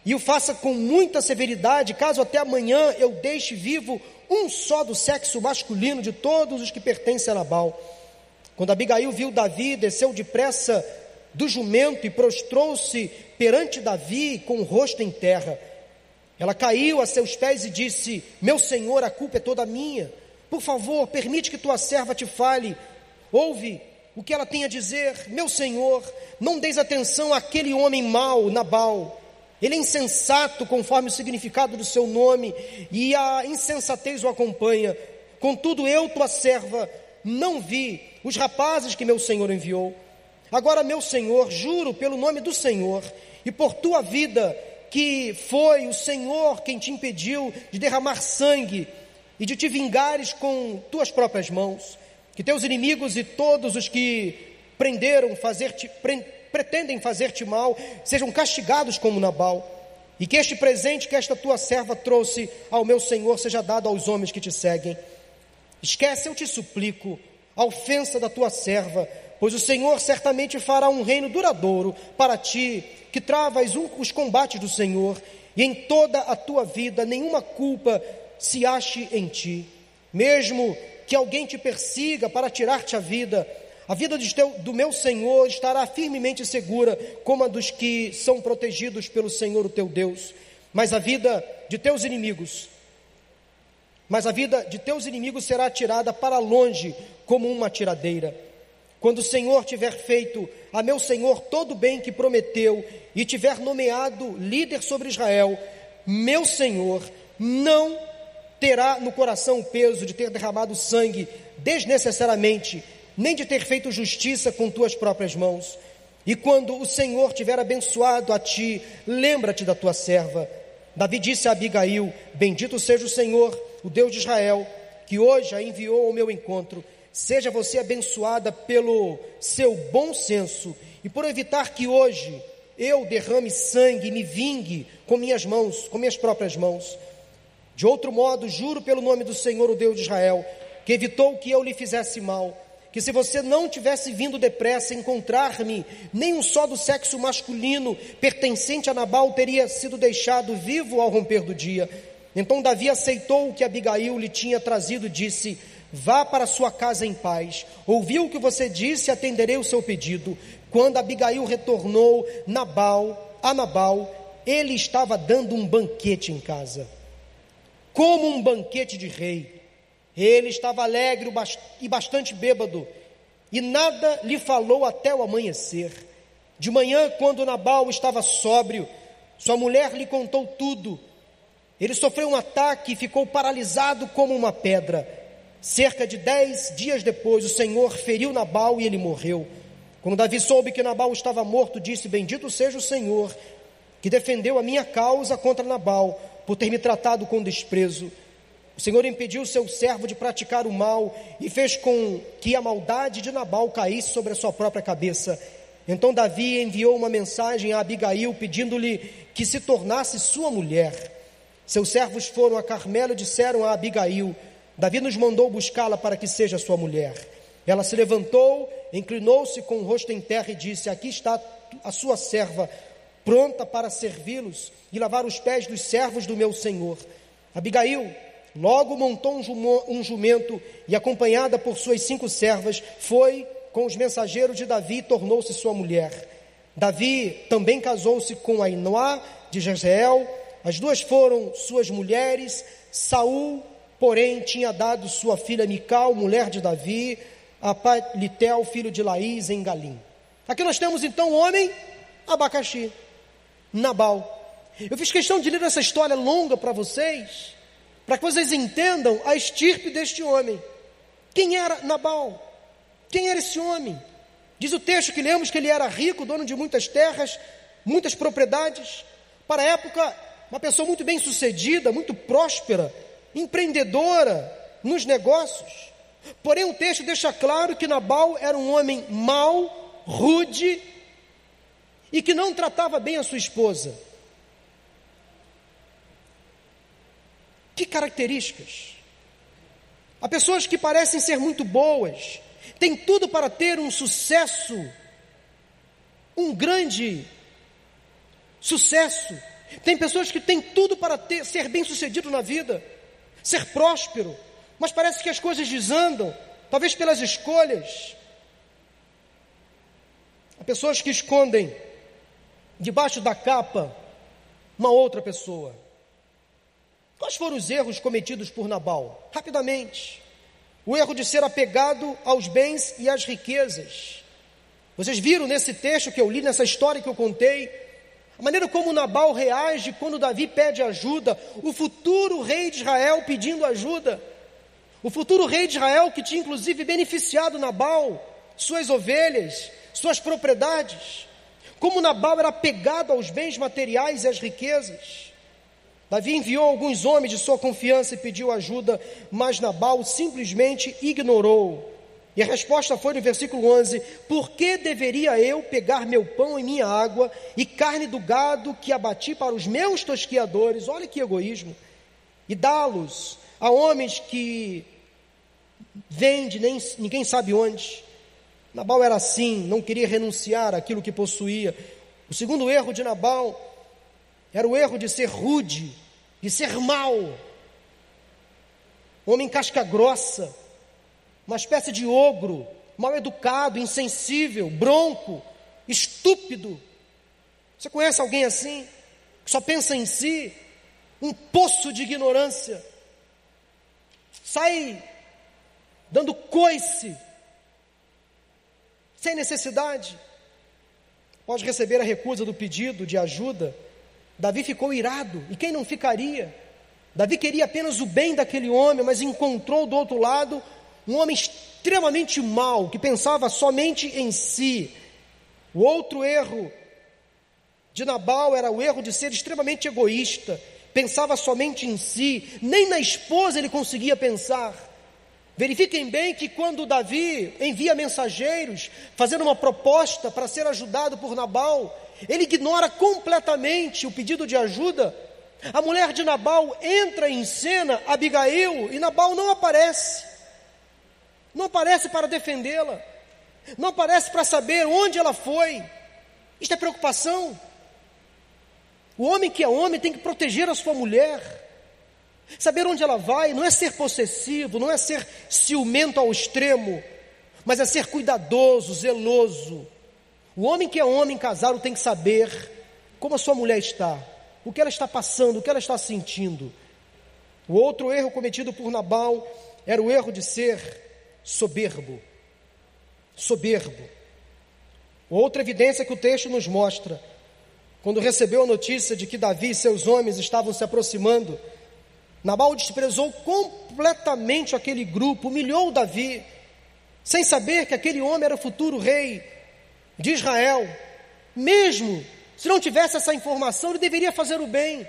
e o faça com muita severidade, caso até amanhã eu deixe vivo um só do sexo masculino de todos os que pertencem a Nabal. Quando Abigail viu Davi, desceu depressa do jumento e prostrou-se perante Davi com o rosto em terra. Ela caiu a seus pés e disse: Meu senhor, a culpa é toda minha. Por favor, permite que tua serva te fale. Ouve o que ela tem a dizer. Meu senhor, não deis atenção àquele homem mau, Nabal. Ele é insensato conforme o significado do seu nome, e a insensatez o acompanha. Contudo, eu, tua serva, não vi os rapazes que meu senhor enviou. Agora, meu senhor, juro pelo nome do Senhor e por tua vida, que foi o Senhor quem te impediu de derramar sangue e de te vingares com tuas próprias mãos, que teus inimigos e todos os que prenderam fazer-te, pre, pretendem fazer-te mal, sejam castigados como Nabal, e que este presente que esta tua serva trouxe ao meu Senhor seja dado aos homens que te seguem. Esquece, eu te suplico, a ofensa da tua serva, pois o Senhor certamente fará um reino duradouro para ti, que travas os combates do Senhor, e em toda a tua vida nenhuma culpa se ache em ti. Mesmo que alguém te persiga para tirar-te a vida, a vida teu, do meu Senhor estará firmemente segura, como a dos que são protegidos pelo Senhor, o teu Deus. Mas a vida de teus inimigos mas a vida de teus inimigos será atirada para longe como uma tiradeira. Quando o Senhor tiver feito a meu Senhor todo o bem que prometeu e tiver nomeado líder sobre Israel, meu Senhor não terá no coração o peso de ter derramado sangue desnecessariamente, nem de ter feito justiça com tuas próprias mãos. E quando o Senhor tiver abençoado a ti, lembra-te da tua serva. Davi disse a Abigail: Bendito seja o Senhor o Deus de Israel, que hoje a enviou ao meu encontro, seja você abençoada pelo seu bom senso e por evitar que hoje eu derrame sangue e me vingue com minhas mãos, com minhas próprias mãos. De outro modo, juro pelo nome do Senhor, o Deus de Israel, que evitou que eu lhe fizesse mal, que se você não tivesse vindo depressa encontrar-me, nem um só do sexo masculino pertencente a Nabal teria sido deixado vivo ao romper do dia. Então Davi aceitou o que Abigail lhe tinha trazido e disse: Vá para sua casa em paz. Ouviu o que você disse e atenderei o seu pedido. Quando Abigail retornou Nabal, a Nabal, ele estava dando um banquete em casa, como um banquete de rei. Ele estava alegre e bastante bêbado, e nada lhe falou até o amanhecer. De manhã, quando Nabal estava sóbrio, sua mulher lhe contou tudo ele sofreu um ataque e ficou paralisado como uma pedra. Cerca de dez dias depois, o Senhor feriu Nabal e ele morreu. Quando Davi soube que Nabal estava morto, disse: Bendito seja o Senhor, que defendeu a minha causa contra Nabal, por ter me tratado com desprezo. O Senhor impediu seu servo de praticar o mal e fez com que a maldade de Nabal caísse sobre a sua própria cabeça. Então Davi enviou uma mensagem a Abigail pedindo-lhe que se tornasse sua mulher. Seus servos foram a Carmelo e disseram a Abigail: Davi nos mandou buscá-la para que seja sua mulher. Ela se levantou, inclinou-se com o rosto em terra e disse: Aqui está a sua serva, pronta para servi-los e lavar os pés dos servos do meu senhor. Abigail Logo montou um jumento e, acompanhada por suas cinco servas, foi com os mensageiros de Davi e tornou-se sua mulher. Davi também casou-se com Ainoá de Jezreel. As duas foram suas mulheres. Saul, porém, tinha dado sua filha Mical, mulher de Davi, a Palitel, filho de Laís, em Galim. Aqui nós temos então o homem abacaxi, Nabal. Eu fiz questão de ler essa história longa para vocês, para que vocês entendam a estirpe deste homem. Quem era Nabal? Quem era esse homem? Diz o texto que lemos que ele era rico, dono de muitas terras, muitas propriedades. Para a época, uma pessoa muito bem sucedida, muito próspera, empreendedora nos negócios. Porém, o texto deixa claro que Nabal era um homem mau, rude e que não tratava bem a sua esposa. Que características? Há pessoas que parecem ser muito boas, têm tudo para ter um sucesso, um grande sucesso. Tem pessoas que têm tudo para ter, ser bem-sucedido na vida, ser próspero, mas parece que as coisas desandam, talvez pelas escolhas. Há pessoas que escondem debaixo da capa uma outra pessoa. Quais foram os erros cometidos por Nabal? Rapidamente. O erro de ser apegado aos bens e às riquezas. Vocês viram nesse texto que eu li, nessa história que eu contei, a maneira como Nabal reage quando Davi pede ajuda, o futuro rei de Israel pedindo ajuda, o futuro rei de Israel que tinha inclusive beneficiado Nabal, suas ovelhas, suas propriedades, como Nabal era apegado aos bens materiais e às riquezas. Davi enviou alguns homens de sua confiança e pediu ajuda, mas Nabal simplesmente ignorou. E a resposta foi no versículo 11: Por que deveria eu pegar meu pão e minha água e carne do gado que abati para os meus tosquiadores? Olha que egoísmo! E dá-los a homens que vende nem ninguém sabe onde. Nabal era assim, não queria renunciar àquilo que possuía. O segundo erro de Nabal era o erro de ser rude, de ser mau. Homem casca grossa, uma espécie de ogro, mal educado, insensível, bronco, estúpido. Você conhece alguém assim? Que só pensa em si? Um poço de ignorância. Sai dando coice, sem necessidade. Pode receber a recusa do pedido de ajuda Davi ficou irado, e quem não ficaria? Davi queria apenas o bem daquele homem, mas encontrou do outro lado um homem extremamente mau, que pensava somente em si. O outro erro de Nabal era o erro de ser extremamente egoísta, pensava somente em si, nem na esposa ele conseguia pensar. Verifiquem bem que quando Davi envia mensageiros fazendo uma proposta para ser ajudado por Nabal, ele ignora completamente o pedido de ajuda. A mulher de Nabal entra em cena, Abigail, e Nabal não aparece. Não aparece para defendê-la. Não aparece para saber onde ela foi. Isto é preocupação. O homem que é homem tem que proteger a sua mulher. Saber onde ela vai não é ser possessivo, não é ser ciumento ao extremo, mas é ser cuidadoso, zeloso, o homem que é homem casado tem que saber como a sua mulher está, o que ela está passando, o que ela está sentindo. O outro erro cometido por Nabal era o erro de ser soberbo. Soberbo. Outra evidência que o texto nos mostra, quando recebeu a notícia de que Davi e seus homens estavam se aproximando, Nabal desprezou completamente aquele grupo, humilhou Davi, sem saber que aquele homem era o futuro rei de Israel, mesmo se não tivesse essa informação, ele deveria fazer o bem.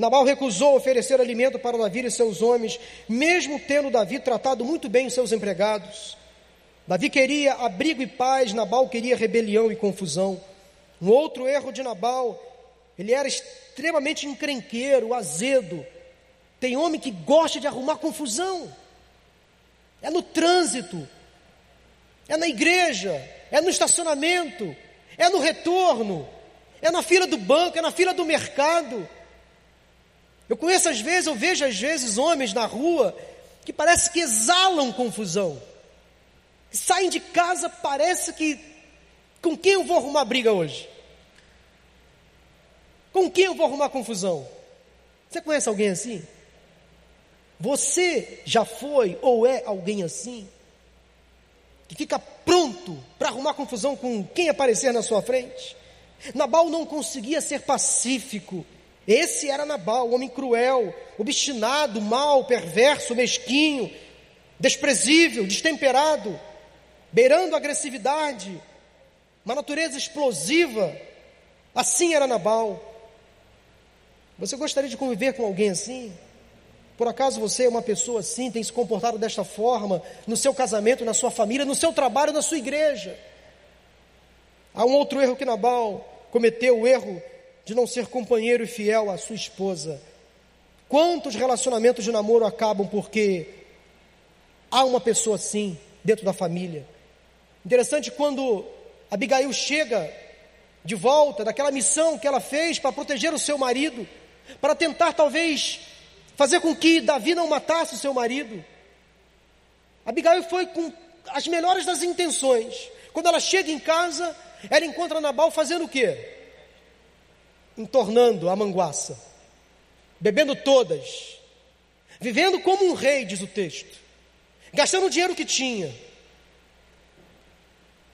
Nabal recusou oferecer alimento para Davi e seus homens, mesmo tendo Davi tratado muito bem os seus empregados. Davi queria abrigo e paz, Nabal queria rebelião e confusão. Um outro erro de Nabal, ele era extremamente encrenqueiro, azedo. Tem homem que gosta de arrumar confusão. É no trânsito, é na igreja, é no estacionamento, é no retorno, é na fila do banco, é na fila do mercado. Eu conheço às vezes, eu vejo às vezes homens na rua que parece que exalam confusão. Saem de casa, parece que com quem eu vou arrumar briga hoje? Com quem eu vou arrumar confusão? Você conhece alguém assim? Você já foi ou é alguém assim? Que fica pronto para arrumar confusão com quem aparecer na sua frente? Nabal não conseguia ser pacífico esse era Nabal, o homem cruel, obstinado, mau, perverso, mesquinho, desprezível, destemperado, beirando a agressividade, uma natureza explosiva. Assim era Nabal. Você gostaria de conviver com alguém assim? Por acaso você é uma pessoa assim, tem se comportado desta forma no seu casamento, na sua família, no seu trabalho, na sua igreja? Há um outro erro que Nabal cometeu, o erro de não ser companheiro e fiel à sua esposa. Quantos relacionamentos de namoro acabam porque há uma pessoa assim dentro da família? Interessante quando Abigail chega de volta daquela missão que ela fez para proteger o seu marido, para tentar talvez fazer com que Davi não matasse o seu marido. Abigail foi com as melhores das intenções. Quando ela chega em casa, ela encontra Nabal fazendo o quê? Entornando a manguaça, bebendo todas, vivendo como um rei, diz o texto, gastando o dinheiro que tinha.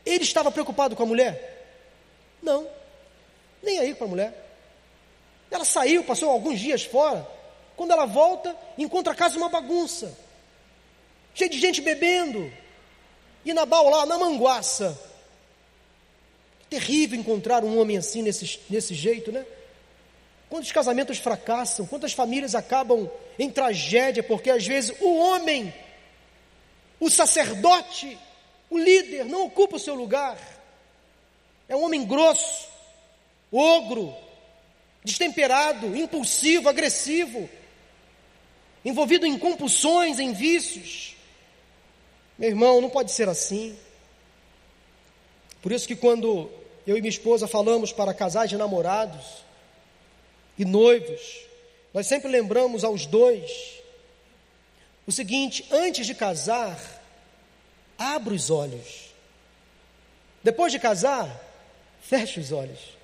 Ele estava preocupado com a mulher? Não, nem aí com a mulher. Ela saiu, passou alguns dias fora. Quando ela volta, encontra a casa uma bagunça, cheia de gente bebendo. E Nabal lá na manguaça, Terrível encontrar um homem assim, nesse, nesse jeito, né? Quantos casamentos fracassam, quantas famílias acabam em tragédia, porque às vezes o homem, o sacerdote, o líder não ocupa o seu lugar. É um homem grosso, ogro, destemperado, impulsivo, agressivo, envolvido em compulsões, em vícios. Meu irmão, não pode ser assim. Por isso que quando eu e minha esposa falamos para casais de namorados e noivos, nós sempre lembramos aos dois o seguinte: antes de casar, abra os olhos. Depois de casar, feche os olhos.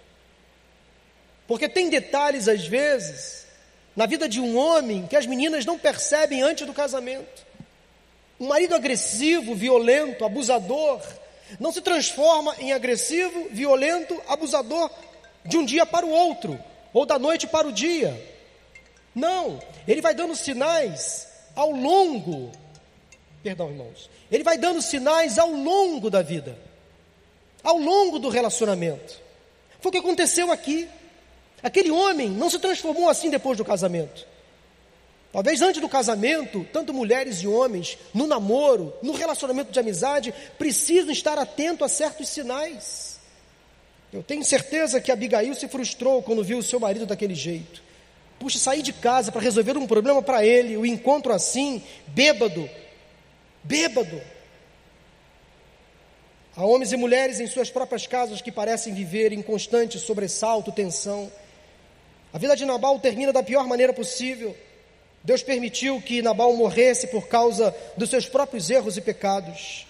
Porque tem detalhes, às vezes, na vida de um homem que as meninas não percebem antes do casamento. Um marido agressivo, violento, abusador, não se transforma em agressivo, violento, abusador de um dia para o outro, ou da noite para o dia. Não, ele vai dando sinais ao longo, perdão, irmãos, ele vai dando sinais ao longo da vida, ao longo do relacionamento. Foi o que aconteceu aqui. Aquele homem não se transformou assim depois do casamento. Talvez antes do casamento, tanto mulheres e homens, no namoro, no relacionamento de amizade, precisam estar atentos a certos sinais. Eu tenho certeza que Abigail se frustrou quando viu o seu marido daquele jeito. Puxa, sair de casa para resolver um problema para ele, o encontro assim, bêbado, bêbado. Há homens e mulheres em suas próprias casas que parecem viver em constante sobressalto, tensão. A vida de Nabal termina da pior maneira possível. Deus permitiu que Nabal morresse por causa dos seus próprios erros e pecados.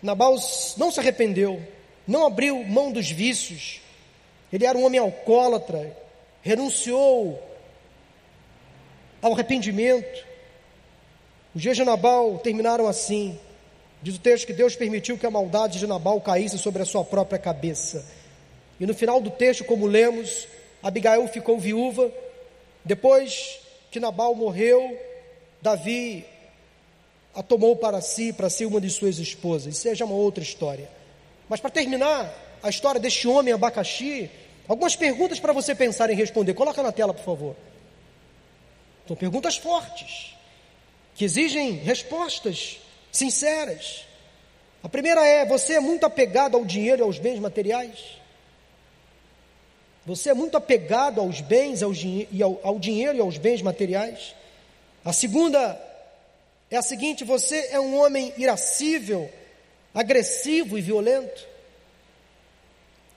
Nabal não se arrependeu, não abriu mão dos vícios. Ele era um homem alcoólatra, renunciou ao arrependimento. Os dias de Nabal terminaram assim. Diz o texto que Deus permitiu que a maldade de Nabal caísse sobre a sua própria cabeça. E no final do texto, como lemos, Abigail ficou viúva. Depois que Nabal morreu, Davi a tomou para si, para ser uma de suas esposas. Isso seja uma outra história. Mas para terminar a história deste homem abacaxi, algumas perguntas para você pensar em responder. Coloca na tela, por favor. São perguntas fortes, que exigem respostas sinceras. A primeira é: você é muito apegado ao dinheiro e aos bens materiais? Você é muito apegado aos bens e ao, ao dinheiro e aos bens materiais? A segunda é a seguinte: você é um homem irascível, agressivo e violento?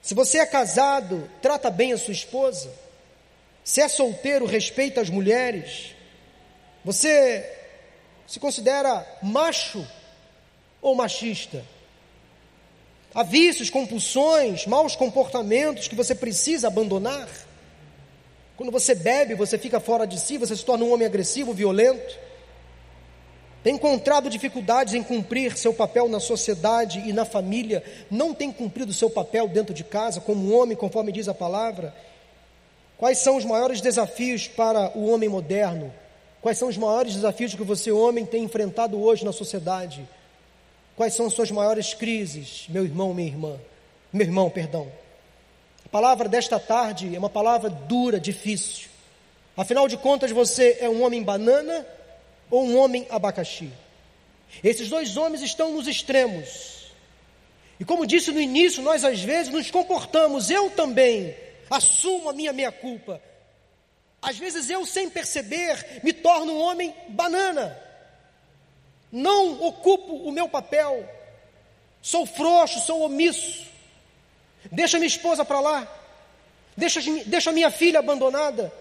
Se você é casado, trata bem a sua esposa. Se é solteiro, respeita as mulheres. Você se considera macho ou machista? Há vícios, compulsões, maus comportamentos que você precisa abandonar. Quando você bebe, você fica fora de si, você se torna um homem agressivo, violento. Tem encontrado dificuldades em cumprir seu papel na sociedade e na família, não tem cumprido seu papel dentro de casa como homem, conforme diz a palavra. Quais são os maiores desafios para o homem moderno? Quais são os maiores desafios que você, homem, tem enfrentado hoje na sociedade? Quais são as suas maiores crises, meu irmão, minha irmã? Meu irmão, perdão. A palavra desta tarde é uma palavra dura, difícil. Afinal de contas, você é um homem banana ou um homem abacaxi? Esses dois homens estão nos extremos. E como disse no início, nós às vezes nos comportamos, eu também assumo a minha meia-culpa. Às vezes eu, sem perceber, me torno um homem banana não ocupo o meu papel, sou frouxo, sou omisso, deixa minha esposa para lá, deixa, deixa minha filha abandonada.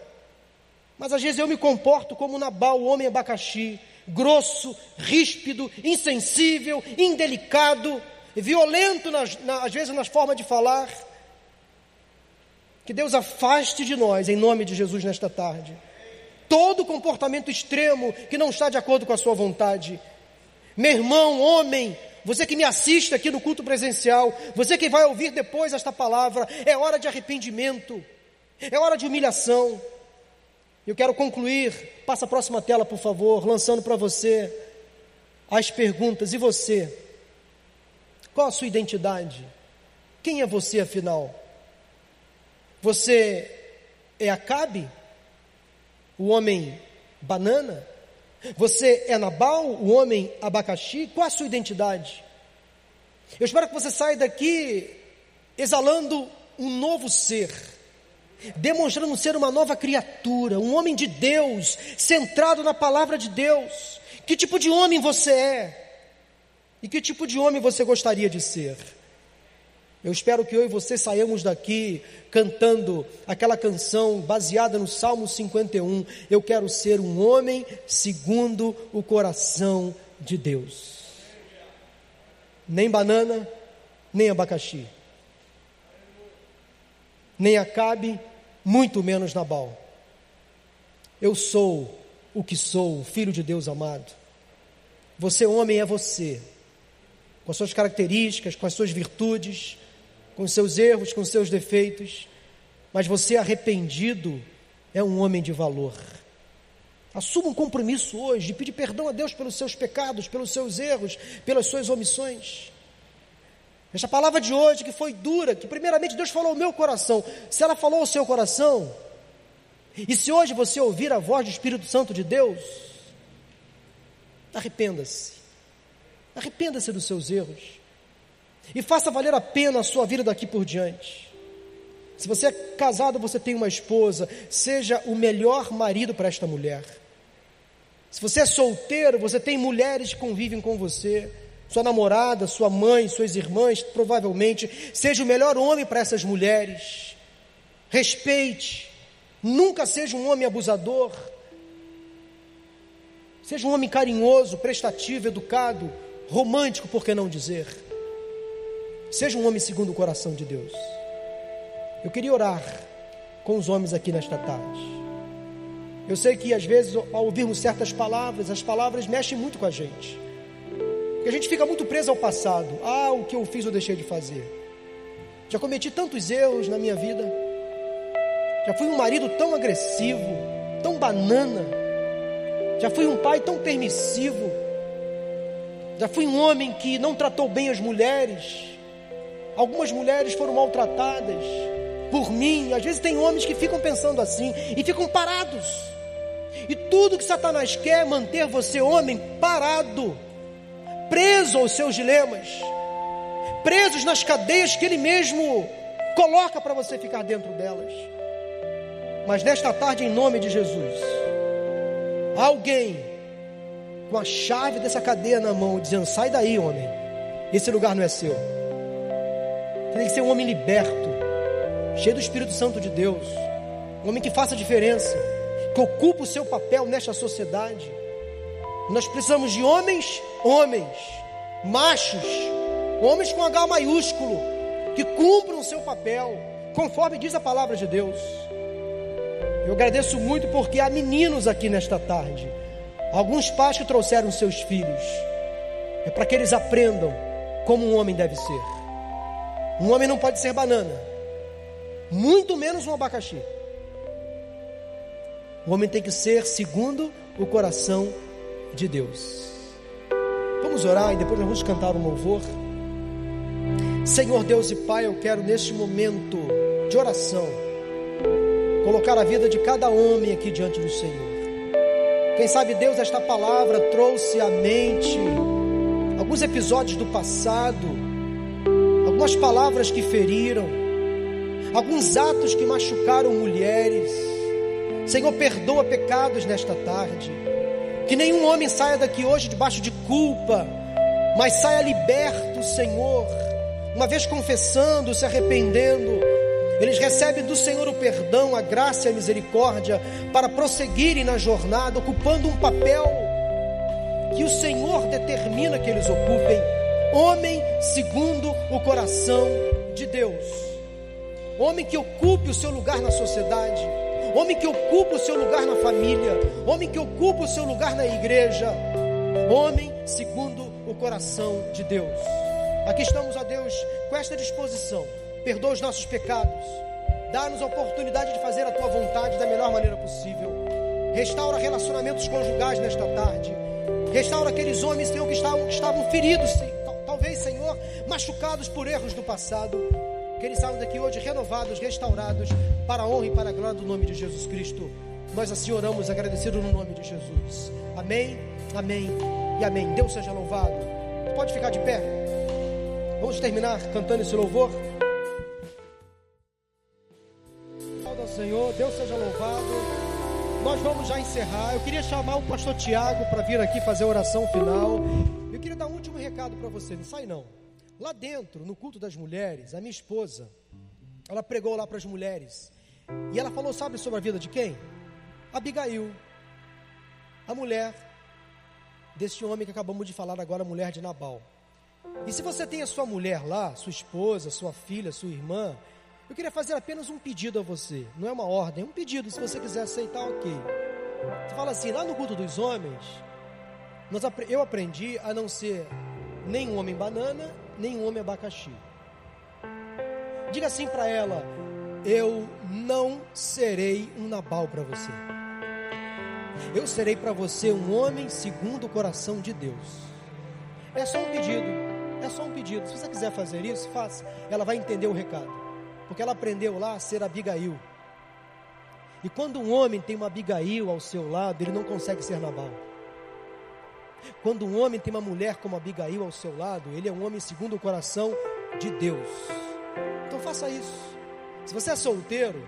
Mas às vezes eu me comporto como Nabal, o homem abacaxi, grosso, ríspido, insensível, indelicado, violento nas, na, às vezes nas formas de falar. Que Deus afaste de nós, em nome de Jesus, nesta tarde, todo comportamento extremo que não está de acordo com a Sua vontade. Meu irmão, homem, você que me assiste aqui no culto presencial, você que vai ouvir depois esta palavra, é hora de arrependimento, é hora de humilhação. Eu quero concluir, passa a próxima tela, por favor, lançando para você as perguntas. E você? Qual a sua identidade? Quem é você afinal? Você é Acabe? O homem banana? Você é Nabal, o homem abacaxi? Qual a sua identidade? Eu espero que você saia daqui exalando um novo ser, demonstrando ser uma nova criatura, um homem de Deus, centrado na palavra de Deus. Que tipo de homem você é? E que tipo de homem você gostaria de ser? Eu espero que eu e você saiamos daqui cantando aquela canção baseada no Salmo 51. Eu quero ser um homem segundo o coração de Deus. Nem banana, nem abacaxi. Nem Acabe, muito menos Nabal. Eu sou o que sou, filho de Deus amado. Você, homem, é você, com as suas características, com as suas virtudes com seus erros, com seus defeitos, mas você arrependido é um homem de valor. Assuma um compromisso hoje de pedir perdão a Deus pelos seus pecados, pelos seus erros, pelas suas omissões. Esta palavra de hoje que foi dura, que primeiramente Deus falou ao meu coração, se ela falou ao seu coração, e se hoje você ouvir a voz do Espírito Santo de Deus, arrependa-se. Arrependa-se dos seus erros e faça valer a pena a sua vida daqui por diante. Se você é casado, você tem uma esposa, seja o melhor marido para esta mulher. Se você é solteiro, você tem mulheres que convivem com você, sua namorada, sua mãe, suas irmãs, provavelmente, seja o melhor homem para essas mulheres. Respeite, nunca seja um homem abusador. Seja um homem carinhoso, prestativo, educado, romântico, por que não dizer? Seja um homem segundo o coração de Deus. Eu queria orar com os homens aqui nesta tarde. Eu sei que às vezes, ao ouvirmos certas palavras, as palavras mexem muito com a gente. Porque a gente fica muito preso ao passado. Ah, o que eu fiz ou deixei de fazer. Já cometi tantos erros na minha vida. Já fui um marido tão agressivo, tão banana. Já fui um pai tão permissivo. Já fui um homem que não tratou bem as mulheres. Algumas mulheres foram maltratadas por mim. Às vezes tem homens que ficam pensando assim e ficam parados, E tudo que Satanás quer é manter você, homem, parado, preso aos seus dilemas, presos nas cadeias que ele mesmo coloca para você ficar dentro delas. Mas nesta tarde, em nome de Jesus, alguém com a chave dessa cadeia na mão, dizendo: sai daí, homem, esse lugar não é seu. Tem que ser um homem liberto, cheio do Espírito Santo de Deus, um homem que faça diferença, que ocupe o seu papel nesta sociedade. Nós precisamos de homens, homens, machos, homens com H maiúsculo, que cumpram o seu papel, conforme diz a palavra de Deus. Eu agradeço muito porque há meninos aqui nesta tarde, alguns pais que trouxeram seus filhos, é para que eles aprendam como um homem deve ser. Um homem não pode ser banana, muito menos um abacaxi. O homem tem que ser segundo o coração de Deus. Vamos orar e depois nós vamos cantar um louvor. Senhor Deus e Pai, eu quero neste momento de oração colocar a vida de cada homem aqui diante do Senhor. Quem sabe Deus, esta palavra trouxe à mente alguns episódios do passado algumas palavras que feriram, alguns atos que machucaram mulheres. Senhor, perdoa pecados nesta tarde. Que nenhum homem saia daqui hoje debaixo de culpa, mas saia liberto, Senhor. Uma vez confessando, se arrependendo, eles recebem do Senhor o perdão, a graça e a misericórdia para prosseguirem na jornada, ocupando um papel que o Senhor determina que eles ocupem. Homem segundo o coração de Deus, homem que ocupe o seu lugar na sociedade, homem que ocupe o seu lugar na família, homem que ocupe o seu lugar na igreja, homem segundo o coração de Deus. Aqui estamos, a Deus, com esta disposição. Perdoa os nossos pecados, dá-nos a oportunidade de fazer a tua vontade da melhor maneira possível. Restaura relacionamentos conjugais nesta tarde. Restaura aqueles homens, Senhor, que estavam, que estavam feridos, talvez, Senhor, machucados por erros do passado, que eles saiam daqui hoje renovados, restaurados, para a honra e para a glória do nome de Jesus Cristo. Nós assim oramos, agradecido no nome de Jesus. Amém, amém e amém. Deus seja louvado. Pode ficar de pé. Vamos terminar cantando esse louvor. Senhor, Deus seja louvado. Nós vamos já encerrar. Eu queria chamar o pastor Tiago para vir aqui fazer a oração final queria dar um último recado para você, não sai não. Lá dentro, no culto das mulheres, a minha esposa, ela pregou lá para as mulheres. E ela falou, sabe sobre a vida de quem? Abigail, a mulher desse homem que acabamos de falar agora, a mulher de Nabal. E se você tem a sua mulher lá, sua esposa, sua filha, sua irmã, eu queria fazer apenas um pedido a você. Não é uma ordem, é um pedido. Se você quiser aceitar, ok. Você fala assim, lá no culto dos homens, nós, eu aprendi a não ser nem um homem banana, nem um homem abacaxi. Diga assim para ela: Eu não serei um Nabal para você. Eu serei para você um homem segundo o coração de Deus. É só um pedido. É só um pedido. Se você quiser fazer isso, faça. Ela vai entender o recado. Porque ela aprendeu lá a ser Abigail. E quando um homem tem uma Abigail ao seu lado, ele não consegue ser Nabal. Quando um homem tem uma mulher como Abigail ao seu lado, ele é um homem segundo o coração de Deus. Então faça isso. Se você é solteiro,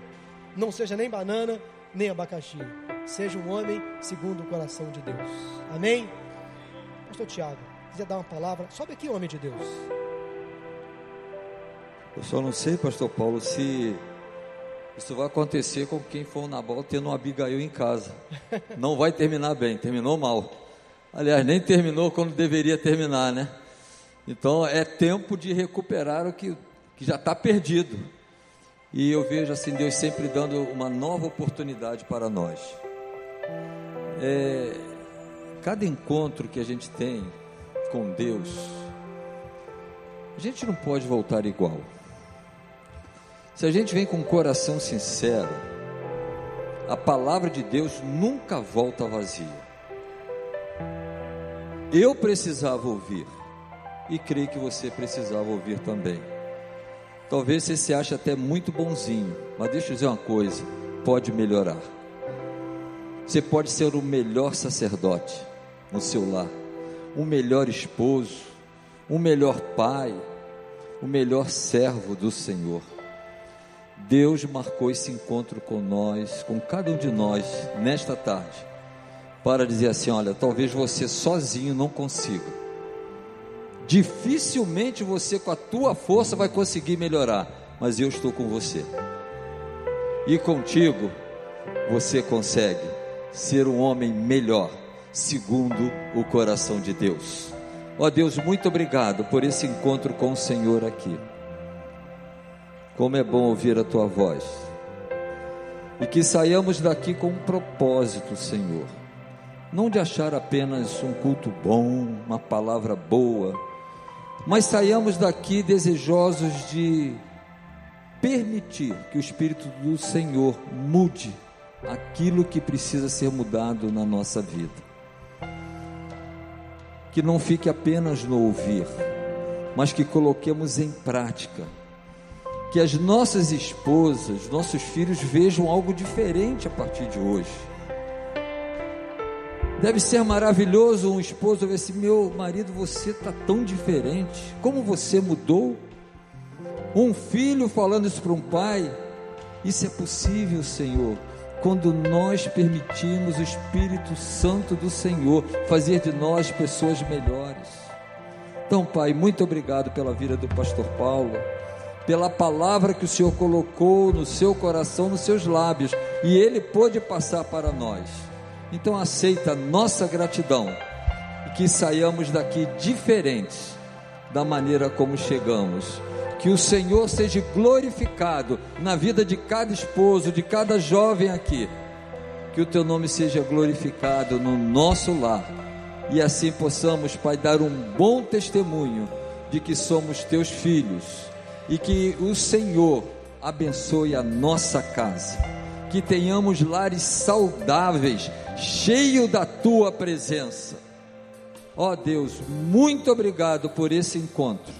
não seja nem banana, nem abacaxi. Seja um homem segundo o coração de Deus. Amém? Pastor Tiago, quiser dar uma palavra, sobe aqui, homem de Deus. Eu só não sei, pastor Paulo, se isso vai acontecer com quem for na Nabal tendo um Abigail em casa. (laughs) Não vai terminar bem, terminou mal. Aliás, nem terminou quando deveria terminar, né? Então é tempo de recuperar o que, que já está perdido. E eu vejo assim Deus sempre dando uma nova oportunidade para nós. É, cada encontro que a gente tem com Deus, a gente não pode voltar igual. Se a gente vem com um coração sincero, a palavra de Deus nunca volta vazia. Eu precisava ouvir e creio que você precisava ouvir também. Talvez você se ache até muito bonzinho, mas deixa eu dizer uma coisa: pode melhorar. Você pode ser o melhor sacerdote no seu lar, o melhor esposo, o melhor pai, o melhor servo do Senhor. Deus marcou esse encontro com nós, com cada um de nós, nesta tarde, para dizer assim: olha, talvez você sozinho não consiga. Dificilmente você, com a tua força, vai conseguir melhorar, mas eu estou com você. E contigo, você consegue ser um homem melhor, segundo o coração de Deus. Ó Deus, muito obrigado por esse encontro com o Senhor aqui. Como é bom ouvir a tua voz. E que saiamos daqui com um propósito, Senhor. Não de achar apenas um culto bom, uma palavra boa, mas saiamos daqui desejosos de permitir que o Espírito do Senhor mude aquilo que precisa ser mudado na nossa vida. Que não fique apenas no ouvir, mas que coloquemos em prática que as nossas esposas, nossos filhos vejam algo diferente a partir de hoje. Deve ser maravilhoso um esposo ver assim: meu marido, você está tão diferente, como você mudou. Um filho falando isso para um pai, isso é possível, Senhor, quando nós permitimos o Espírito Santo do Senhor fazer de nós pessoas melhores. Então, Pai, muito obrigado pela vida do pastor Paulo pela palavra que o Senhor colocou no seu coração, nos seus lábios, e ele pôde passar para nós. Então aceita nossa gratidão e que saiamos daqui diferentes da maneira como chegamos. Que o Senhor seja glorificado na vida de cada esposo, de cada jovem aqui. Que o teu nome seja glorificado no nosso lar. E assim possamos, Pai, dar um bom testemunho de que somos teus filhos e que o Senhor abençoe a nossa casa, que tenhamos lares saudáveis, cheio da tua presença. Ó oh Deus, muito obrigado por esse encontro.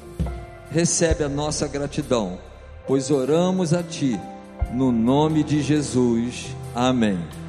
Recebe a nossa gratidão, pois oramos a ti no nome de Jesus. Amém.